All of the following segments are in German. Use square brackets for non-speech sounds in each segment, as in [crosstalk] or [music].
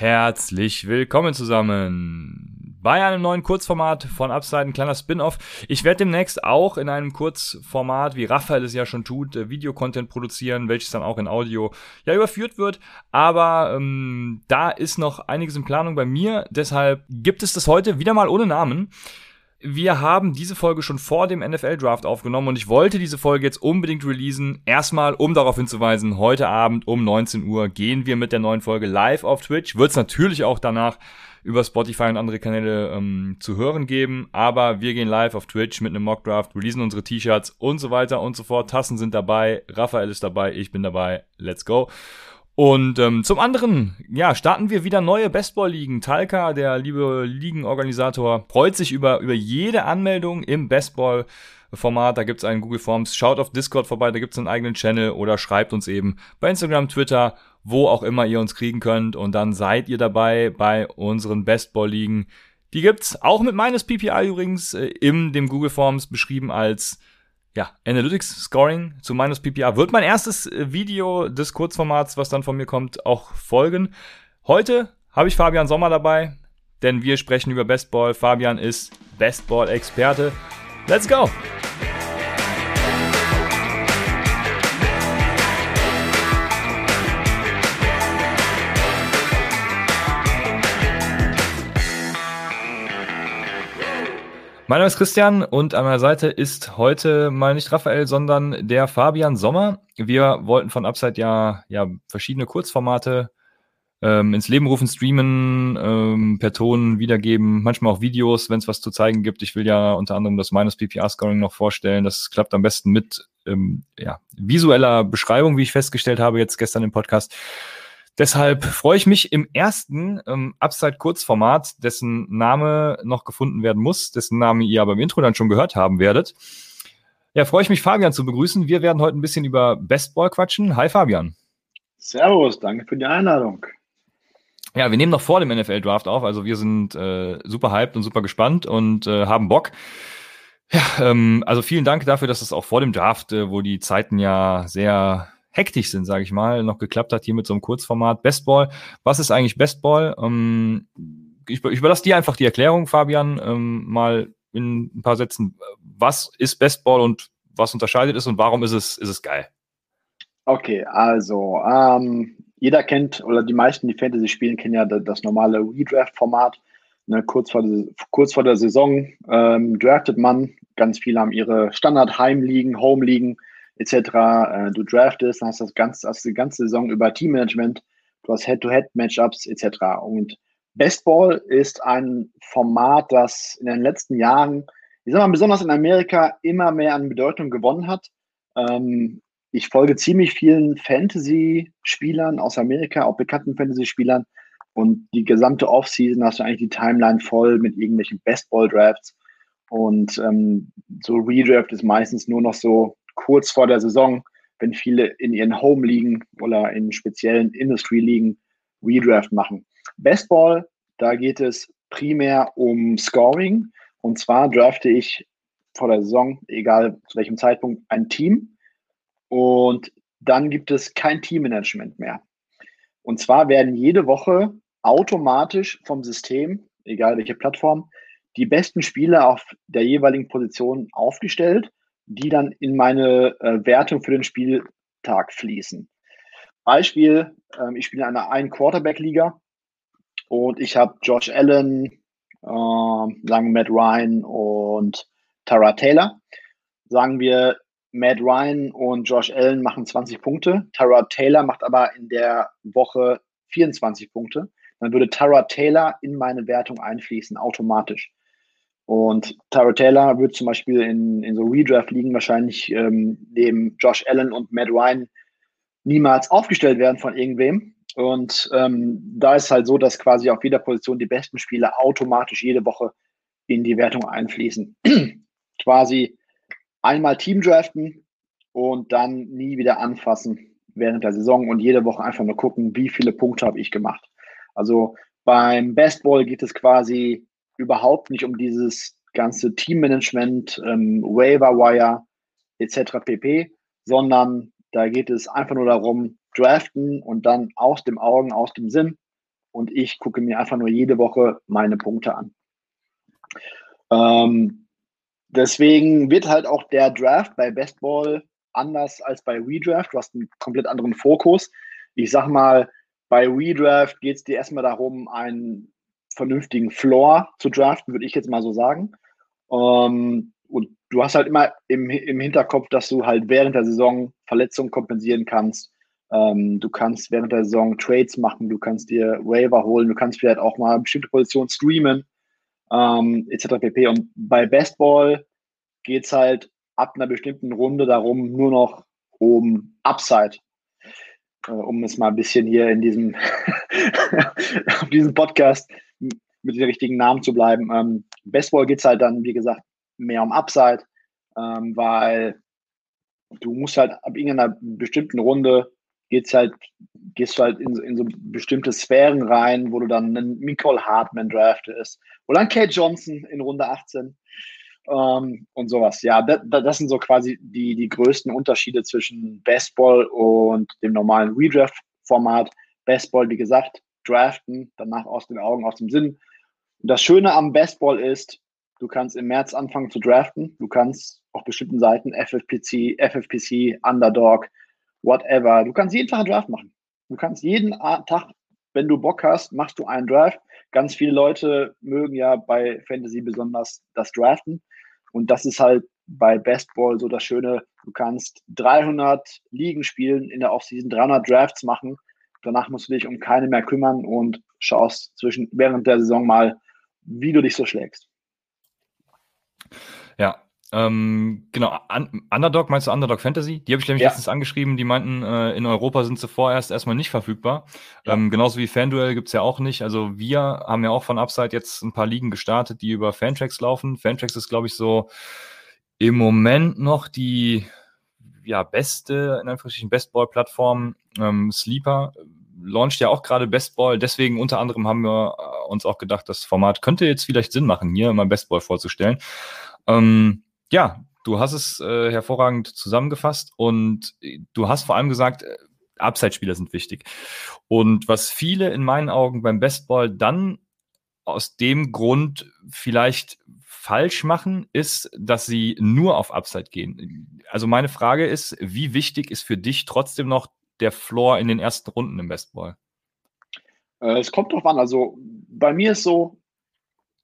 Herzlich willkommen zusammen bei einem neuen Kurzformat von Upside, ein kleiner Spin-off. Ich werde demnächst auch in einem Kurzformat, wie Raphael es ja schon tut, äh, Videocontent produzieren, welches dann auch in Audio ja überführt wird. Aber ähm, da ist noch einiges in Planung bei mir, deshalb gibt es das heute wieder mal ohne Namen. Wir haben diese Folge schon vor dem NFL-Draft aufgenommen und ich wollte diese Folge jetzt unbedingt releasen. Erstmal, um darauf hinzuweisen, heute Abend um 19 Uhr gehen wir mit der neuen Folge live auf Twitch. Wird es natürlich auch danach über Spotify und andere Kanäle ähm, zu hören geben, aber wir gehen live auf Twitch mit einem Mockdraft, releasen unsere T-Shirts und so weiter und so fort. Tassen sind dabei, Raphael ist dabei, ich bin dabei. Let's go. Und ähm, zum anderen, ja, starten wir wieder neue Bestball-Ligen. Talca, der liebe Ligenorganisator, freut sich über, über jede Anmeldung im Bestball. Format, da gibt's einen Google Forms. Schaut auf Discord vorbei, da gibt's einen eigenen Channel oder schreibt uns eben bei Instagram, Twitter, wo auch immer ihr uns kriegen könnt. Und dann seid ihr dabei bei unseren Bestball-Ligen. Die gibt's auch mit meines PPI übrigens äh, in dem Google Forms beschrieben als ja, Analytics Scoring zu minus PPA wird mein erstes äh, Video des Kurzformats, was dann von mir kommt, auch folgen. Heute habe ich Fabian Sommer dabei, denn wir sprechen über Bestball. Fabian ist Bestball-Experte. Let's go! Mein Name ist Christian und an meiner Seite ist heute mal nicht Raphael, sondern der Fabian Sommer. Wir wollten von Upside ja, ja verschiedene Kurzformate ähm, ins Leben rufen, streamen, ähm, per Ton wiedergeben, manchmal auch Videos, wenn es was zu zeigen gibt. Ich will ja unter anderem das Minus PPR-Scoring noch vorstellen. Das klappt am besten mit ähm, ja, visueller Beschreibung, wie ich festgestellt habe jetzt gestern im Podcast. Deshalb freue ich mich im ersten ähm, Upside-Kurzformat, dessen Name noch gefunden werden muss, dessen Name ihr aber im Intro dann schon gehört haben werdet. Ja, freue ich mich, Fabian zu begrüßen. Wir werden heute ein bisschen über Bestball quatschen. Hi, Fabian. Servus, danke für die Einladung. Ja, wir nehmen noch vor dem NFL-Draft auf, also wir sind äh, super hyped und super gespannt und äh, haben Bock. Ja, ähm, also vielen Dank dafür, dass es auch vor dem Draft, äh, wo die Zeiten ja sehr hektisch sind, sage ich mal, noch geklappt hat hier mit so einem Kurzformat. Bestball, was ist eigentlich Bestball? Ähm, ich, ich überlasse dir einfach die Erklärung, Fabian, ähm, mal in ein paar Sätzen. Was ist Bestball und was unterscheidet es und warum ist es, ist es geil? Okay, also ähm, jeder kennt oder die meisten, die Fantasy spielen, kennen ja das normale Redraft-Format. Ne, kurz, vor der, kurz vor der Saison ähm, draftet man. Ganz viele haben ihre Standard-Heimligen, Home-Ligen etc. Äh, du draftest, hast das ganze, hast die ganze Saison über Teammanagement, du hast Head-to-Head-Matchups etc. Und Bestball ist ein Format, das in den letzten Jahren, ich sag mal, besonders in Amerika immer mehr an Bedeutung gewonnen hat. Ähm, ich folge ziemlich vielen Fantasy-Spielern aus Amerika, auch bekannten Fantasy-Spielern. Und die gesamte Offseason hast du eigentlich die Timeline voll mit irgendwelchen Bestball-Drafts. Und ähm, so Redraft ist meistens nur noch so kurz vor der Saison, wenn viele in ihren Home-Ligen oder in speziellen Industry-Ligen Redraft machen. Bestball, da geht es primär um Scoring. Und zwar drafte ich vor der Saison, egal zu welchem Zeitpunkt, ein Team. Und dann gibt es kein Teammanagement mehr. Und zwar werden jede Woche automatisch vom System, egal welche Plattform, die besten Spieler auf der jeweiligen Position aufgestellt die dann in meine äh, Wertung für den Spieltag fließen. Beispiel, ähm, ich spiele in einer Ein-Quarterback-Liga und ich habe Josh Allen, äh, sagen Matt Ryan und Tara Taylor. Sagen wir, Matt Ryan und Josh Allen machen 20 Punkte. Tara Taylor macht aber in der Woche 24 Punkte. Dann würde Tara Taylor in meine Wertung einfließen, automatisch. Und Tyra Taylor wird zum Beispiel in, in so Redraft-Ligen wahrscheinlich ähm, neben Josh Allen und Matt Ryan niemals aufgestellt werden von irgendwem. Und ähm, da ist halt so, dass quasi auf jeder Position die besten Spieler automatisch jede Woche in die Wertung einfließen. [clears throat] quasi einmal Team draften und dann nie wieder anfassen während der Saison und jede Woche einfach nur gucken, wie viele Punkte habe ich gemacht. Also beim Bestball geht es quasi überhaupt nicht um dieses ganze Teammanagement, ähm, Waiver Wire etc. pp, sondern da geht es einfach nur darum, draften und dann aus dem Augen, aus dem Sinn und ich gucke mir einfach nur jede Woche meine Punkte an. Ähm, deswegen wird halt auch der Draft bei Best Ball anders als bei Redraft. Du hast einen komplett anderen Fokus. Ich sag mal, bei Redraft geht es dir erstmal darum, einen vernünftigen Floor zu draften, würde ich jetzt mal so sagen. Ähm, und du hast halt immer im, im Hinterkopf, dass du halt während der Saison Verletzungen kompensieren kannst. Ähm, du kannst während der Saison Trades machen, du kannst dir Waiver holen, du kannst vielleicht auch mal bestimmte Positionen streamen, ähm, etc. pp. Und bei Bestball geht es halt ab einer bestimmten Runde darum, nur noch um Upside. Äh, um es mal ein bisschen hier in diesem, [laughs] auf diesem Podcast mit den richtigen Namen zu bleiben. Ähm, Bestball geht es halt dann, wie gesagt, mehr um Upside, ähm, weil du musst halt ab irgendeiner bestimmten Runde geht's halt, gehst du halt in, in so bestimmte Sphären rein, wo du dann einen Nicole Hartman draftest oder einen Kate Johnson in Runde 18 ähm, und sowas. Ja, das, das sind so quasi die, die größten Unterschiede zwischen Bestball und dem normalen Redraft-Format. Bestball, wie gesagt, draften, danach aus den Augen, aus dem Sinn. Das Schöne am Bestball ist, du kannst im März anfangen zu draften. Du kannst auf bestimmten Seiten FFPC, FFPC, Underdog, whatever. Du kannst jeden Tag einen Draft machen. Du kannst jeden Tag, wenn du Bock hast, machst du einen Draft. Ganz viele Leute mögen ja bei Fantasy besonders das Draften. Und das ist halt bei Bestball so das Schöne. Du kannst 300 Ligen spielen in der Offseason, 300 Drafts machen. Danach musst du dich um keine mehr kümmern und schaust zwischen, während der Saison mal, wie du dich so schlägst. Ja, ähm, genau, Un Underdog, meinst du Underdog Fantasy? Die habe ich nämlich ja. letztens angeschrieben, die meinten, äh, in Europa sind sie vorerst erstmal nicht verfügbar. Ja. Ähm, genauso wie FanDuel gibt's ja auch nicht. Also wir haben ja auch von Upside jetzt ein paar Ligen gestartet, die über Fantracks laufen. Fantracks ist, glaube ich, so im Moment noch die ja, beste, in Anführungsstrichen, Bestball-Plattform. Ähm, Sleeper launcht ja auch gerade Bestball. Deswegen unter anderem haben wir äh, uns auch gedacht, das Format könnte jetzt vielleicht Sinn machen, hier mal Bestball vorzustellen. Ähm, ja, du hast es äh, hervorragend zusammengefasst und äh, du hast vor allem gesagt, äh, Upside-Spieler sind wichtig. Und was viele in meinen Augen beim Bestball dann aus dem Grund vielleicht falsch machen, ist, dass sie nur auf Upside gehen. Also meine Frage ist, wie wichtig ist für dich trotzdem noch der Floor in den ersten Runden im Bestball? Äh, es kommt drauf an. Also bei mir ist so,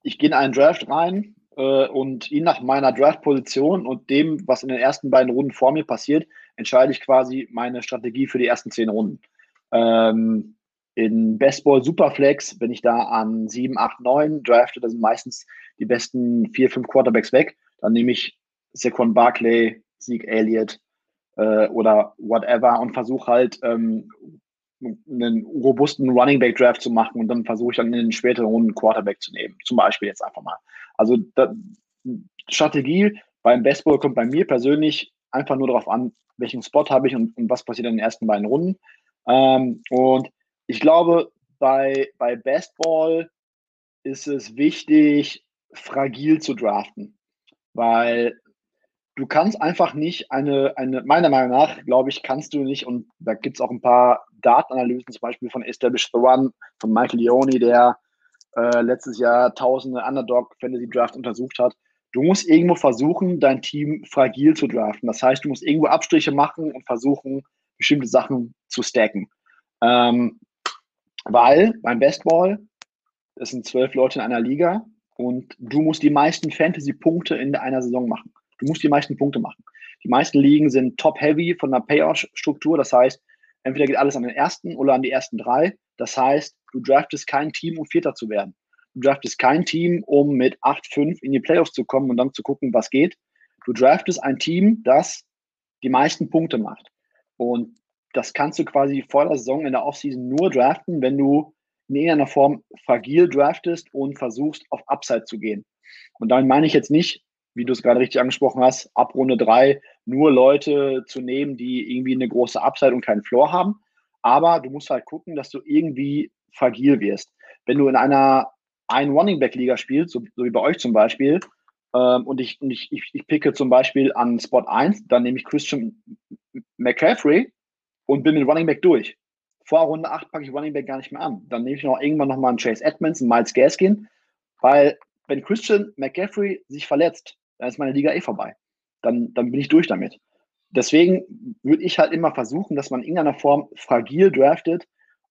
ich gehe in einen Draft rein, äh, und je nach meiner Draft-Position und dem, was in den ersten beiden Runden vor mir passiert, entscheide ich quasi meine Strategie für die ersten zehn Runden. Ähm, in Bestball Superflex, wenn ich da an 7, 8, 9 drafte, da sind meistens die besten 4, 5 Quarterbacks weg. Dann nehme ich Saquon Barkley, Zeke Elliott äh, oder whatever und versuche halt ähm, einen robusten Running Back Draft zu machen und dann versuche ich dann in den späteren Runden Quarterback zu nehmen. Zum Beispiel jetzt einfach mal. Also da, Strategie beim Baseball kommt bei mir persönlich einfach nur darauf an, welchen Spot habe ich und, und, was passiert in den ersten beiden Runden. Ähm, und ich glaube, bei, bei Baseball ist es wichtig, fragil zu draften, weil du kannst einfach nicht eine, eine, meiner Meinung nach, glaube ich, kannst du nicht, und da gibt es auch ein paar Datenanalysen, zum Beispiel von Establish the One, von Michael Leone, der äh, letztes Jahr tausende Underdog-Fantasy-Draft untersucht hat. Du musst irgendwo versuchen, dein Team fragil zu draften. Das heißt, du musst irgendwo Abstriche machen und versuchen, bestimmte Sachen zu stacken. Ähm, weil beim Bestball, es sind zwölf Leute in einer Liga und du musst die meisten Fantasy-Punkte in einer Saison machen. Du musst die meisten Punkte machen. Die meisten Ligen sind top-heavy von der Payout-Struktur. Das heißt, entweder geht alles an den ersten oder an die ersten drei. Das heißt, du draftest kein Team, um Vierter zu werden. Du draftest kein Team, um mit 8-5 in die Playoffs zu kommen und dann zu gucken, was geht. Du draftest ein Team, das die meisten Punkte macht. Und das kannst du quasi vor der Saison in der Offseason nur draften, wenn du in irgendeiner Form fragil draftest und versuchst, auf Upside zu gehen. Und damit meine ich jetzt nicht, wie du es gerade richtig angesprochen hast, ab Runde drei nur Leute zu nehmen, die irgendwie eine große Upside und keinen Floor haben. Aber du musst halt gucken, dass du irgendwie fragil wirst. Wenn du in einer ein Running Back Liga spielst, so, so, wie bei euch zum Beispiel, ähm, und ich, und ich, ich, ich picke zum Beispiel an Spot 1, dann nehme ich Christian McCaffrey und bin mit Running Back durch. vor Runde 8 packe ich Running Back gar nicht mehr an. Dann nehme ich noch irgendwann nochmal einen Chase Edmonds, einen Miles Gaskin, weil wenn Christian McCaffrey sich verletzt, dann ist meine Liga eh vorbei. Dann, dann bin ich durch damit. Deswegen würde ich halt immer versuchen, dass man in irgendeiner Form fragil draftet,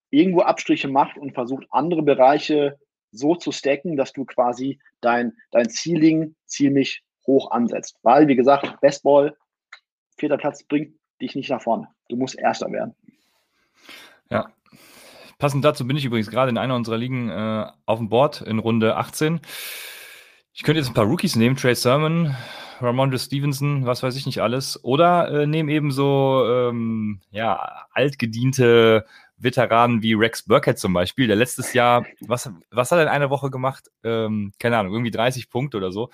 irgendwo Abstriche macht und versucht, andere Bereiche so zu stacken, dass du quasi dein, dein Ceiling ziemlich hoch ansetzt. Weil, wie gesagt, Bestball, vierter Platz bringt dich nicht nach vorne. Du musst Erster werden. Ja. Passend dazu bin ich übrigens gerade in einer unserer Ligen äh, auf dem Board in Runde 18. Ich könnte jetzt ein paar Rookies nehmen, Trey Sermon, Ramondre Stevenson, was weiß ich nicht alles. Oder äh, nehme eben so ähm, ja, altgediente Veteranen wie Rex Burkhead zum Beispiel, der letztes Jahr, was, was hat er in einer Woche gemacht? Ähm, keine Ahnung, irgendwie 30 Punkte oder so.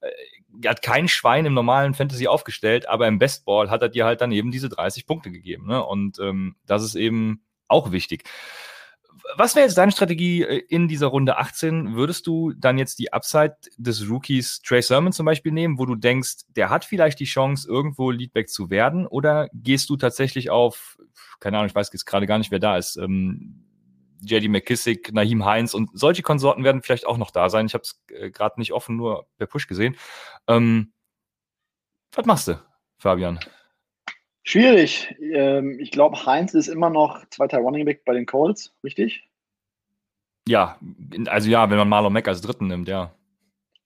Äh, hat kein Schwein im normalen Fantasy aufgestellt, aber im Bestball hat er dir halt dann eben diese 30 Punkte gegeben. Ne? Und ähm, das ist eben auch wichtig. Was wäre jetzt deine Strategie äh, in dieser Runde 18? Würdest du dann jetzt die Upside des Rookies Trey Sermon zum Beispiel nehmen, wo du denkst, der hat vielleicht die Chance, irgendwo Leadback zu werden? Oder gehst du tatsächlich auf, keine Ahnung, ich weiß jetzt gerade gar nicht, wer da ist, ähm, JD McKissick, Nahim Heinz und solche Konsorten werden vielleicht auch noch da sein. Ich habe es äh, gerade nicht offen, nur per Push gesehen. Ähm, was machst du, Fabian? Schwierig. Ähm, ich glaube, Heinz ist immer noch zweiter Running Back bei den Colts, richtig? Ja, also ja, wenn man Marlon Mack als dritten nimmt, ja.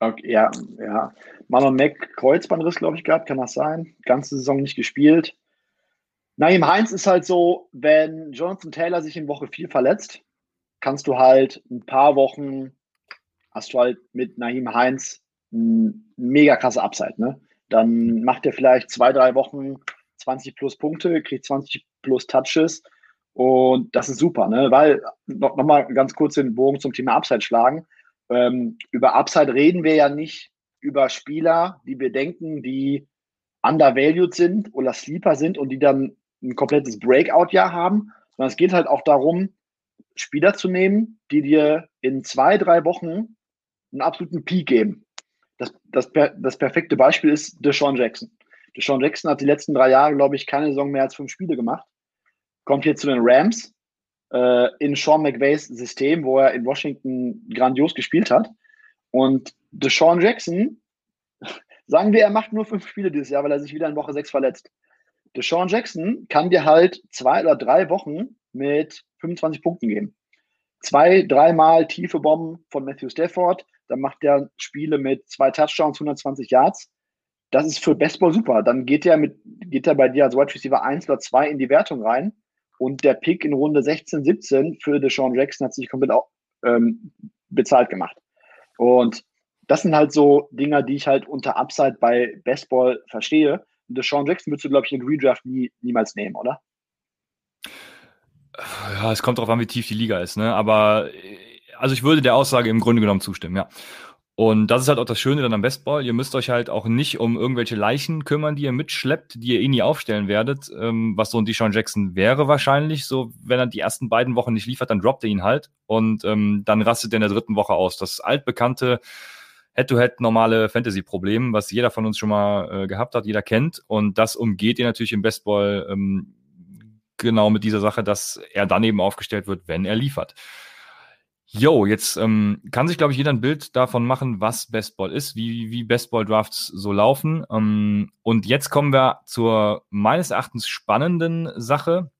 Okay, ja, ja. Marlon Mack Kreuzbandriss, glaube ich, gehabt, kann das sein? Ganze Saison nicht gespielt. Naim Heinz ist halt so, wenn Jonathan Taylor sich in Woche 4 verletzt, kannst du halt ein paar Wochen, hast du halt mit Naim Heinz ein mega krasse Upside, ne? Dann macht er vielleicht zwei, drei Wochen 20 plus Punkte, kriegt 20 plus Touches und das ist super, ne? Weil, noch, noch mal ganz kurz den Bogen zum Thema Upside schlagen. Ähm, über Upside reden wir ja nicht über Spieler, die wir denken, die undervalued sind oder Sleeper sind und die dann ein komplettes Breakout-Jahr haben, sondern es geht halt auch darum, Spieler zu nehmen, die dir in zwei, drei Wochen einen absoluten Peak geben. Das, das, das perfekte Beispiel ist Deshaun Jackson. Deshaun Jackson hat die letzten drei Jahre, glaube ich, keine Saison mehr als fünf Spiele gemacht. Kommt hier zu den Rams äh, in Sean McVays System, wo er in Washington grandios gespielt hat. Und Deshaun Jackson, [laughs] sagen wir, er macht nur fünf Spiele dieses Jahr, weil er sich wieder in Woche sechs verletzt. Deshaun Jackson kann dir halt zwei oder drei Wochen mit 25 Punkten geben. Zwei, dreimal tiefe Bomben von Matthew Stafford, dann macht er Spiele mit zwei Touchdowns, 120 Yards. Das ist für Baseball super. Dann geht er mit, geht er bei dir als Wide Receiver 1 oder 2 in die Wertung rein. Und der Pick in Runde 16, 17 für Deshaun Jackson hat sich komplett auch, ähm, bezahlt gemacht. Und das sind halt so Dinger, die ich halt unter Upside bei Baseball verstehe. Deshaun Jackson würdest du, glaube ich, in Redraft nie, niemals nehmen, oder? Ja, es kommt darauf an, wie tief die Liga ist, ne? Aber also ich würde der Aussage im Grunde genommen zustimmen, ja. Und das ist halt auch das Schöne dann am Bestball. Ihr müsst euch halt auch nicht um irgendwelche Leichen kümmern, die ihr mitschleppt, die ihr eh nie aufstellen werdet. Ähm, was so ein Deshaun Jackson wäre wahrscheinlich. So, wenn er die ersten beiden Wochen nicht liefert, dann droppt er ihn halt. Und ähm, dann rastet er in der dritten Woche aus. Das altbekannte Head-to-Head normale Fantasy-Problem, was jeder von uns schon mal äh, gehabt hat, jeder kennt. Und das umgeht ihr natürlich im Bestball ähm, genau mit dieser Sache, dass er dann eben aufgestellt wird, wenn er liefert. Jo, jetzt ähm, kann sich, glaube ich, jeder ein Bild davon machen, was Bestball ist, wie, wie Bestball-Drafts so laufen. Ähm, und jetzt kommen wir zur meines Erachtens spannenden Sache.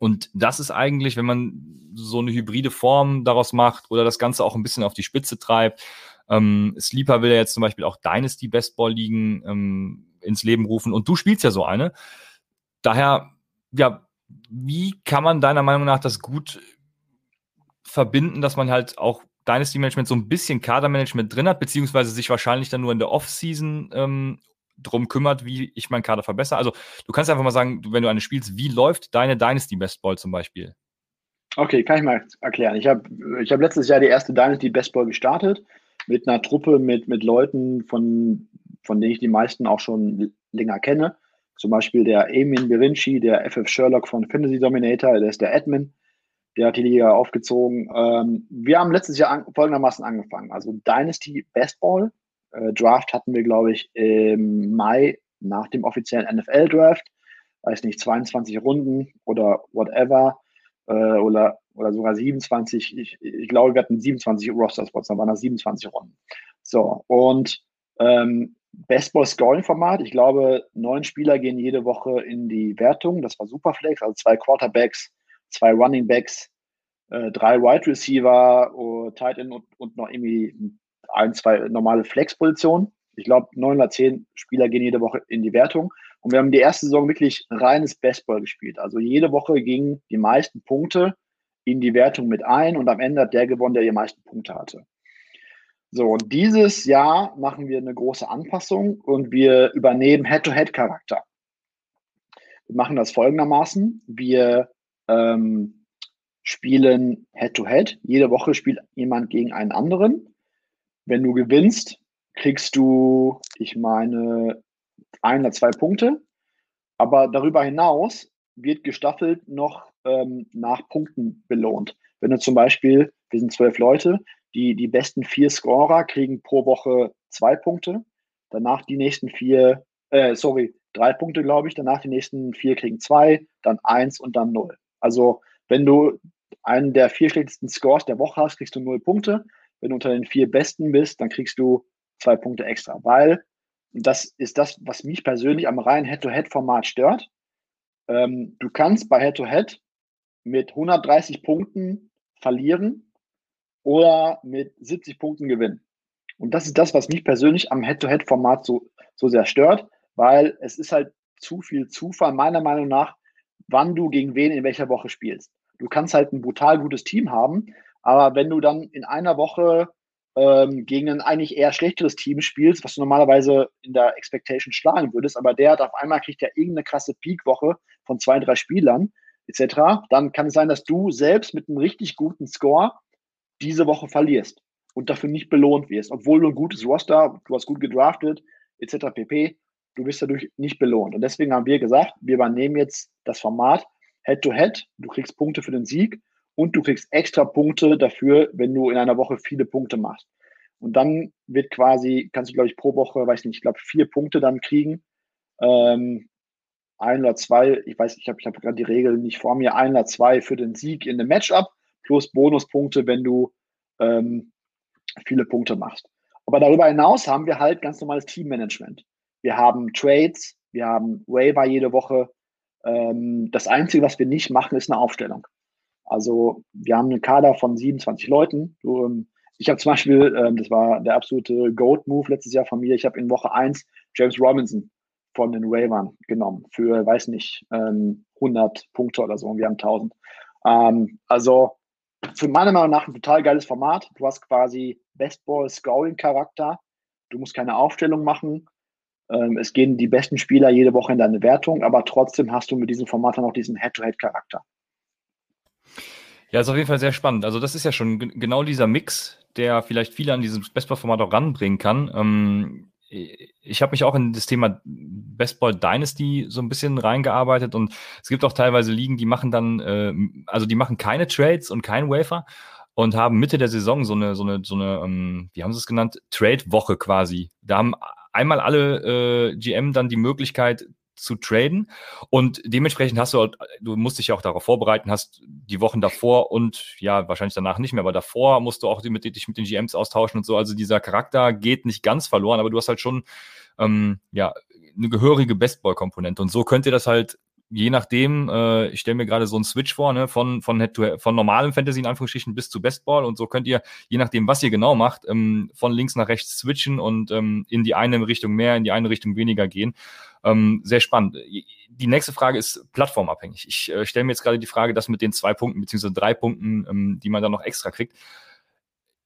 Und das ist eigentlich, wenn man so eine hybride Form daraus macht oder das Ganze auch ein bisschen auf die Spitze treibt, ähm, Sleeper will ja jetzt zum Beispiel auch Dynasty Bestball liegen ähm, ins Leben rufen und du spielst ja so eine. Daher, ja, wie kann man deiner Meinung nach das gut verbinden, dass man halt auch Dynasty Management so ein bisschen Kadermanagement drin hat, beziehungsweise sich wahrscheinlich dann nur in der Off-Season ähm, drum kümmert, wie ich meinen Kader verbessere. Also du kannst einfach mal sagen, wenn du eine spielst, wie läuft deine Dynasty Bestball zum Beispiel? Okay, kann ich mal erklären. Ich habe ich hab letztes Jahr die erste Dynasty Bestball gestartet mit einer Truppe, mit, mit Leuten, von, von denen ich die meisten auch schon länger kenne. Zum Beispiel der Emin Birinci, der FF Sherlock von Fantasy Dominator, der ist der Admin, der hat die Liga aufgezogen. Ähm, wir haben letztes Jahr an, folgendermaßen angefangen. Also Dynasty Bestball äh, Draft hatten wir, glaube ich, im Mai nach dem offiziellen NFL Draft. Weiß nicht, 22 Runden oder whatever. äh, oder, oder sogar 27, ich, ich glaube, wir hatten 27 Roster-Spots, dann waren das 27 Runden. So, und ähm, Best-Ball-Scoring-Format, ich glaube, neun Spieler gehen jede Woche in die Wertung, das war Superflex, also zwei Quarterbacks, zwei Running Backs, äh, drei Wide Receiver, uh, Tight End und, und noch irgendwie ein, zwei normale Flex-Positionen. Ich glaube, neun oder zehn Spieler gehen jede Woche in die Wertung. Und wir haben die erste Saison wirklich reines Bestball gespielt. Also jede Woche gingen die meisten Punkte in die Wertung mit ein und am Ende hat der gewonnen, der die meisten Punkte hatte. So, und dieses Jahr machen wir eine große Anpassung und wir übernehmen Head-to-Head-Charakter. Wir machen das folgendermaßen. Wir ähm, spielen Head-to-Head. -Head. Jede Woche spielt jemand gegen einen anderen. Wenn du gewinnst, kriegst du, ich meine, ein oder zwei Punkte. Aber darüber hinaus wird gestaffelt noch ähm, nach Punkten belohnt. Wenn du zum Beispiel, wir sind zwölf Leute, die, die besten vier Scorer kriegen pro Woche zwei Punkte, danach die nächsten vier, äh, sorry, drei Punkte, glaube ich, danach die nächsten vier kriegen zwei, dann eins und dann null. Also wenn du einen der vier schlechtesten Scores der Woche hast, kriegst du null Punkte. Wenn du unter den vier besten bist, dann kriegst du zwei Punkte extra, weil das ist das, was mich persönlich am reinen Head-to-Head-Format stört. Ähm, du kannst bei Head-to-Head -Head mit 130 Punkten verlieren oder mit 70 Punkten gewinnen. Und das ist das, was mich persönlich am Head-to-Head-Format so, so sehr stört, weil es ist halt zu viel Zufall, meiner Meinung nach, wann du gegen wen in welcher Woche spielst. Du kannst halt ein brutal gutes Team haben, aber wenn du dann in einer Woche ähm, gegen ein eigentlich eher schlechteres Team spielst, was du normalerweise in der Expectation schlagen würdest, aber der hat auf einmal kriegt ja irgendeine krasse Peak-Woche von zwei, drei Spielern etc., dann kann es sein, dass du selbst mit einem richtig guten Score diese Woche verlierst und dafür nicht belohnt wirst, obwohl du ein gutes Roster, du hast gut gedraftet etc. pp. Du wirst dadurch nicht belohnt. Und deswegen haben wir gesagt, wir übernehmen jetzt das Format Head-to-Head. -head. Du kriegst Punkte für den Sieg und du kriegst extra Punkte dafür, wenn du in einer Woche viele Punkte machst. Und dann wird quasi, kannst du, glaube ich, pro Woche, weiß nicht, ich glaube, vier Punkte dann kriegen. Ähm, ein oder zwei, ich weiß, ich habe ich hab gerade die Regel nicht vor mir, ein oder zwei für den Sieg in dem Matchup plus Bonuspunkte, wenn du ähm, viele Punkte machst. Aber darüber hinaus haben wir halt ganz normales Teammanagement. Wir haben Trades, wir haben Waiver jede Woche. Ähm, das Einzige, was wir nicht machen, ist eine Aufstellung. Also wir haben einen Kader von 27 Leuten. Ähm, ich habe zum Beispiel, ähm, das war der absolute Goat-Move letztes Jahr von mir, ich habe in Woche 1 James Robinson von den Ravern genommen für, weiß nicht, 100 ähm, Punkte oder so und wir haben 1000. also für meiner Meinung nach ein total geiles Format. Du hast quasi Bestball-Scoring-Charakter. Du musst keine Aufstellung machen. Es gehen die besten Spieler jede Woche in deine Wertung, aber trotzdem hast du mit diesem Format dann auch diesen Head-to-Head-Charakter. Ja, ist auf jeden Fall sehr spannend. Also das ist ja schon genau dieser Mix, der vielleicht viele an dieses Bestball-Format auch ranbringen kann. Ähm, ich habe mich auch in das Thema Bestball Dynasty so ein bisschen reingearbeitet und es gibt auch teilweise Ligen, die machen dann, äh, also die machen keine Trades und keinen Wafer und haben Mitte der Saison so eine, so eine, so eine, ähm, wie haben sie es genannt, Trade-Woche quasi. Da haben einmal alle äh, GM dann die Möglichkeit, zu traden. Und dementsprechend hast du, du musst dich ja auch darauf vorbereiten, hast die Wochen davor und ja, wahrscheinlich danach nicht mehr, aber davor musst du auch mit, dich mit den GMs austauschen und so. Also dieser Charakter geht nicht ganz verloren, aber du hast halt schon ähm, ja, eine gehörige Bestball-Komponente. Und so könnt ihr das halt je nachdem, äh, ich stelle mir gerade so einen Switch vor, ne, von, von, von normalem Fantasy in Anführungsstrichen bis zu Bestball und so könnt ihr, je nachdem, was ihr genau macht, ähm, von links nach rechts switchen und ähm, in die eine Richtung mehr, in die eine Richtung weniger gehen. Ähm, sehr spannend. Die nächste Frage ist plattformabhängig. Ich äh, stelle mir jetzt gerade die Frage, das mit den zwei Punkten beziehungsweise drei Punkten, ähm, die man dann noch extra kriegt.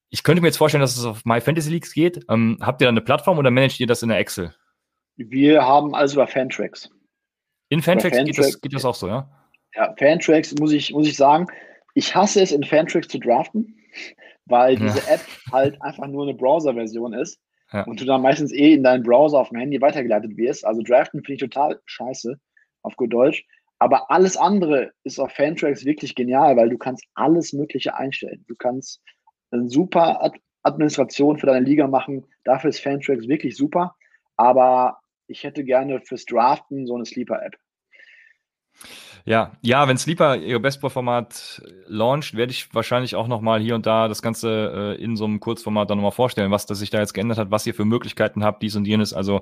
Ich könnte mir jetzt vorstellen, dass es auf My Fantasy Leagues geht. Ähm, habt ihr da eine Plattform oder managt ihr das in der Excel? Wir haben alles über Fantracks. In Fantracks geht das, geht das auch so, ja? Ja, Fantracks muss ich, muss ich sagen, ich hasse es, in Fantracks zu draften, weil diese ja. App halt einfach nur eine Browser-Version ist ja. und du dann meistens eh in deinen Browser auf dem Handy weitergeleitet wirst. Also draften finde ich total scheiße, auf gut Deutsch. Aber alles andere ist auf Fantracks wirklich genial, weil du kannst alles Mögliche einstellen. Du kannst eine super Ad Administration für deine Liga machen. Dafür ist Fantracks wirklich super. Aber ich hätte gerne fürs Draften so eine Sleeper-App. Ja, ja, wenn Sleeper ihr Bestboard-Format launcht, werde ich wahrscheinlich auch nochmal hier und da das Ganze äh, in so einem Kurzformat dann nochmal vorstellen, was das sich da jetzt geändert hat, was ihr für Möglichkeiten habt, dies und jenes. Also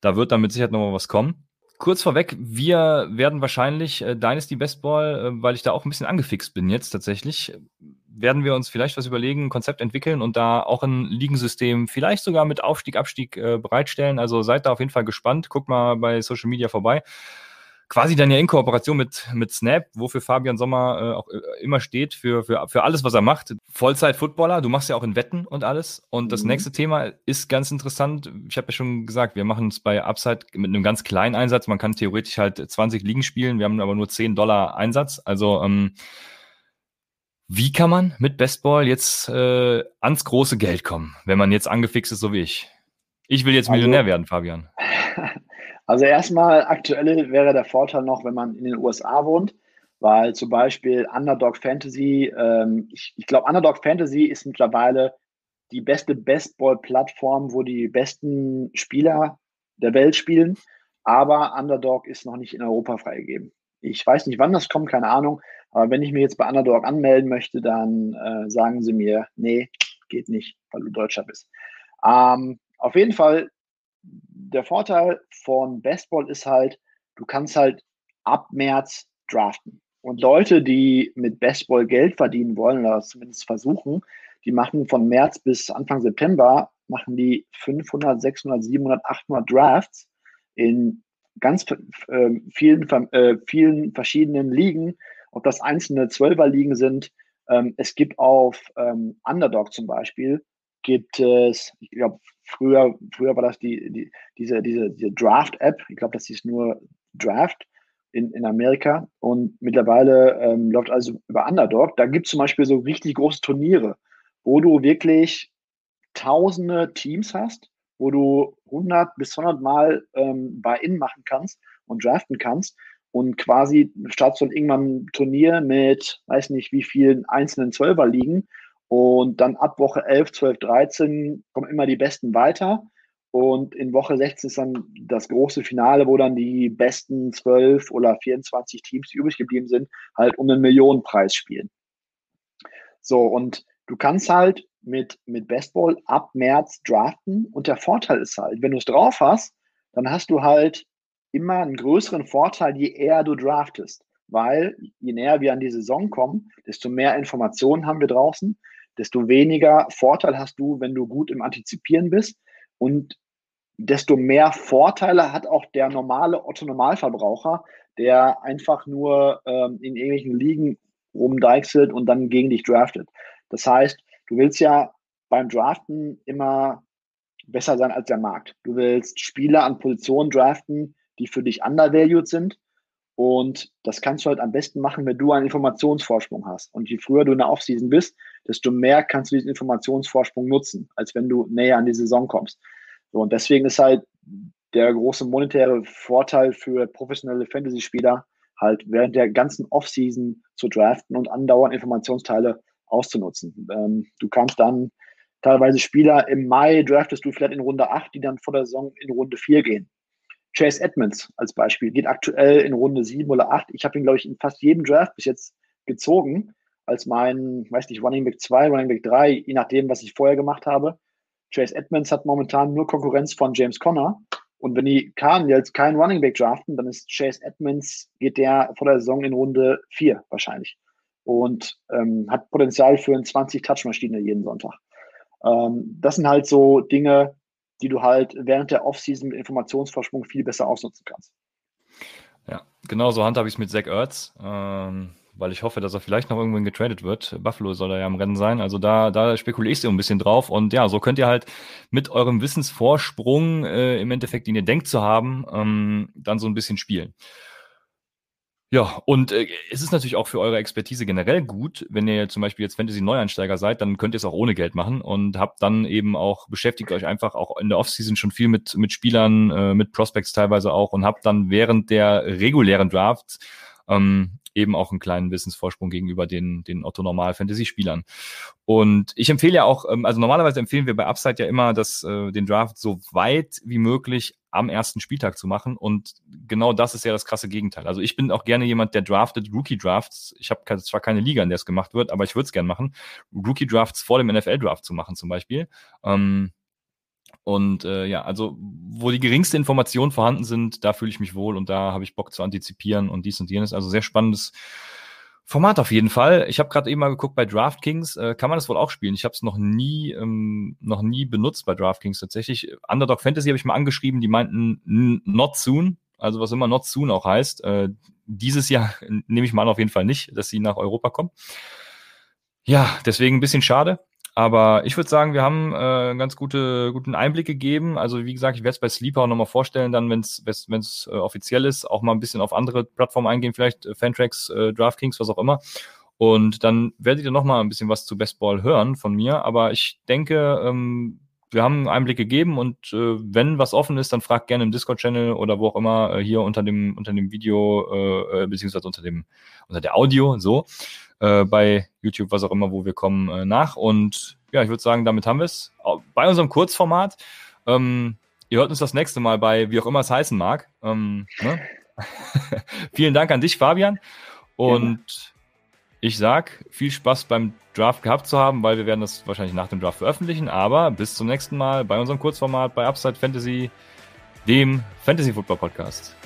da wird dann mit Sicherheit nochmal was kommen. Kurz vorweg, wir werden wahrscheinlich äh, Dynasty Bestball, äh, weil ich da auch ein bisschen angefixt bin jetzt tatsächlich, werden wir uns vielleicht was überlegen, ein Konzept entwickeln und da auch ein Ligensystem vielleicht sogar mit Aufstieg, Abstieg äh, bereitstellen. Also seid da auf jeden Fall gespannt. Guckt mal bei Social Media vorbei quasi dann ja in Kooperation mit, mit Snap, wofür Fabian Sommer äh, auch äh, immer steht, für, für, für alles, was er macht. Vollzeit-Footballer, du machst ja auch in Wetten und alles. Und das mhm. nächste Thema ist ganz interessant. Ich habe ja schon gesagt, wir machen es bei Upside mit einem ganz kleinen Einsatz. Man kann theoretisch halt 20 Ligen spielen, wir haben aber nur 10 Dollar Einsatz. Also ähm, wie kann man mit Bestball jetzt äh, ans große Geld kommen, wenn man jetzt angefixt ist, so wie ich? Ich will jetzt Millionär also, werden, Fabian. [laughs] Also erstmal aktuell wäre der Vorteil noch, wenn man in den USA wohnt, weil zum Beispiel Underdog Fantasy, ähm, ich, ich glaube, Underdog Fantasy ist mittlerweile die beste Bestball-Plattform, wo die besten Spieler der Welt spielen, aber Underdog ist noch nicht in Europa freigegeben. Ich weiß nicht, wann das kommt, keine Ahnung, aber wenn ich mir jetzt bei Underdog anmelden möchte, dann äh, sagen sie mir, nee, geht nicht, weil du Deutscher bist. Ähm, auf jeden Fall der Vorteil von Bestball ist halt, du kannst halt ab März draften. Und Leute, die mit Bestball Geld verdienen wollen oder zumindest versuchen, die machen von März bis Anfang September, machen die 500, 600, 700, 800 Drafts in ganz äh, vielen, äh, vielen verschiedenen Ligen, ob das einzelne Zwölferligen sind. Ähm, es gibt auf ähm, Underdog zum Beispiel, gibt es, ich glaube, Früher, früher war das die, die, diese, diese, diese Draft-App. Ich glaube, das hieß nur Draft in, in Amerika. Und mittlerweile ähm, läuft also über Underdog. Da gibt es zum Beispiel so richtig große Turniere, wo du wirklich tausende Teams hast, wo du 100 bis 100 Mal ähm, Buy-In machen kannst und draften kannst. Und quasi startest du dann irgendwann ein Turnier mit, weiß nicht wie vielen einzelnen Zwölfer liegen und dann ab Woche 11, 12, 13 kommen immer die Besten weiter. Und in Woche 16 ist dann das große Finale, wo dann die besten 12 oder 24 Teams, die übrig geblieben sind, halt um einen Millionenpreis spielen. So, und du kannst halt mit, mit Bestball ab März draften. Und der Vorteil ist halt, wenn du es drauf hast, dann hast du halt immer einen größeren Vorteil, je eher du draftest. Weil je näher wir an die Saison kommen, desto mehr Informationen haben wir draußen, desto weniger Vorteil hast du, wenn du gut im Antizipieren bist und desto mehr Vorteile hat auch der normale Otto-Normalverbraucher, der einfach nur ähm, in irgendwelchen Ligen rumdeichselt und dann gegen dich draftet. Das heißt, du willst ja beim Draften immer besser sein als der Markt. Du willst Spieler an Positionen draften, die für dich undervalued sind und das kannst du halt am besten machen, wenn du einen Informationsvorsprung hast. Und je früher du in der Offseason bist, desto mehr kannst du diesen Informationsvorsprung nutzen, als wenn du näher an die Saison kommst. So, und deswegen ist halt der große monetäre Vorteil für professionelle Fantasy-Spieler, halt während der ganzen Offseason zu draften und andauernd Informationsteile auszunutzen. Ähm, du kannst dann teilweise Spieler im Mai draftest du vielleicht in Runde 8, die dann vor der Saison in Runde 4 gehen. Chase Edmonds als Beispiel geht aktuell in Runde 7 oder 8. Ich habe ihn, glaube ich, in fast jedem Draft bis jetzt gezogen als mein, weiß nicht, Running Back 2, Running Back 3, je nachdem, was ich vorher gemacht habe. Chase Edmonds hat momentan nur Konkurrenz von James Conner. Und wenn die Cardinals keinen Running Back draften, dann ist Chase Edmonds, geht der vor der Saison in Runde 4 wahrscheinlich. Und ähm, hat Potenzial für eine 20-Touch-Maschine jeden Sonntag. Ähm, das sind halt so Dinge, die du halt während der Offseason mit Informationsvorsprung viel besser ausnutzen kannst. Ja, genau so handhabe ich es mit Zach Ertz, ähm, weil ich hoffe, dass er vielleicht noch irgendwann getradet wird. Buffalo soll er ja im Rennen sein. Also da, da spekuliere ich so ein bisschen drauf. Und ja, so könnt ihr halt mit eurem Wissensvorsprung äh, im Endeffekt, den ihr denkt zu haben, ähm, dann so ein bisschen spielen. Ja, und äh, es ist natürlich auch für eure Expertise generell gut, wenn ihr zum Beispiel jetzt Fantasy-Neueinsteiger seid, dann könnt ihr es auch ohne Geld machen und habt dann eben auch, beschäftigt euch einfach auch in der Offseason schon viel mit, mit Spielern, äh, mit Prospects teilweise auch und habt dann während der regulären Drafts Ähm, eben auch einen kleinen Wissensvorsprung gegenüber den, den Otto-Normal-Fantasy-Spielern. Und ich empfehle ja auch, ähm, also normalerweise empfehlen wir bei Upside ja immer, dass äh, den Draft so weit wie möglich am ersten Spieltag zu machen. Und genau das ist ja das krasse Gegenteil. Also ich bin auch gerne jemand, der draftet Rookie-Drafts. Ich habe zwar keine Liga, in der es gemacht wird, aber ich würde es gerne machen. Rookie-Drafts vor dem NFL-Draft zu machen zum Beispiel. Ähm, und äh, ja, also wo die geringste Informationen vorhanden sind, da fühle ich mich wohl und da habe ich Bock zu antizipieren und dies und jenes. Also sehr spannendes Format auf jeden Fall. Ich habe gerade eben mal geguckt bei DraftKings, äh, kann man das wohl auch spielen. Ich habe es noch nie, ähm, noch nie benutzt bei DraftKings tatsächlich. Underdog Fantasy habe ich mal angeschrieben, die meinten not soon, also was immer not soon auch heißt. Äh, dieses Jahr [laughs] nehme ich mal an auf jeden Fall nicht, dass sie nach Europa kommen. Ja, deswegen ein bisschen schade. Aber ich würde sagen, wir haben äh, ganz gute, guten Einblick gegeben. Also wie gesagt, ich werde es bei Sleeper auch nochmal vorstellen, dann, wenn es äh, offiziell ist, auch mal ein bisschen auf andere Plattformen eingehen, vielleicht äh, Fantrax, äh, DraftKings, was auch immer. Und dann werdet ihr nochmal ein bisschen was zu Bestball hören von mir. Aber ich denke, ähm, wir haben einen Einblick gegeben und äh, wenn was offen ist, dann fragt gerne im Discord-Channel oder wo auch immer äh, hier unter dem unter dem Video äh, äh beziehungsweise unter dem unter der Audio so äh, bei YouTube, was auch immer, wo wir kommen, äh, nach. Und ja, ich würde sagen, damit haben wir es. Bei unserem Kurzformat. Ähm, ihr hört uns das nächste Mal bei, wie auch immer es heißen mag. Ähm, ne? [laughs] Vielen Dank an dich, Fabian. Und ja. ich sag, viel Spaß beim Draft gehabt zu haben, weil wir werden das wahrscheinlich nach dem Draft veröffentlichen. Aber bis zum nächsten Mal bei unserem Kurzformat bei Upside Fantasy, dem Fantasy Football Podcast.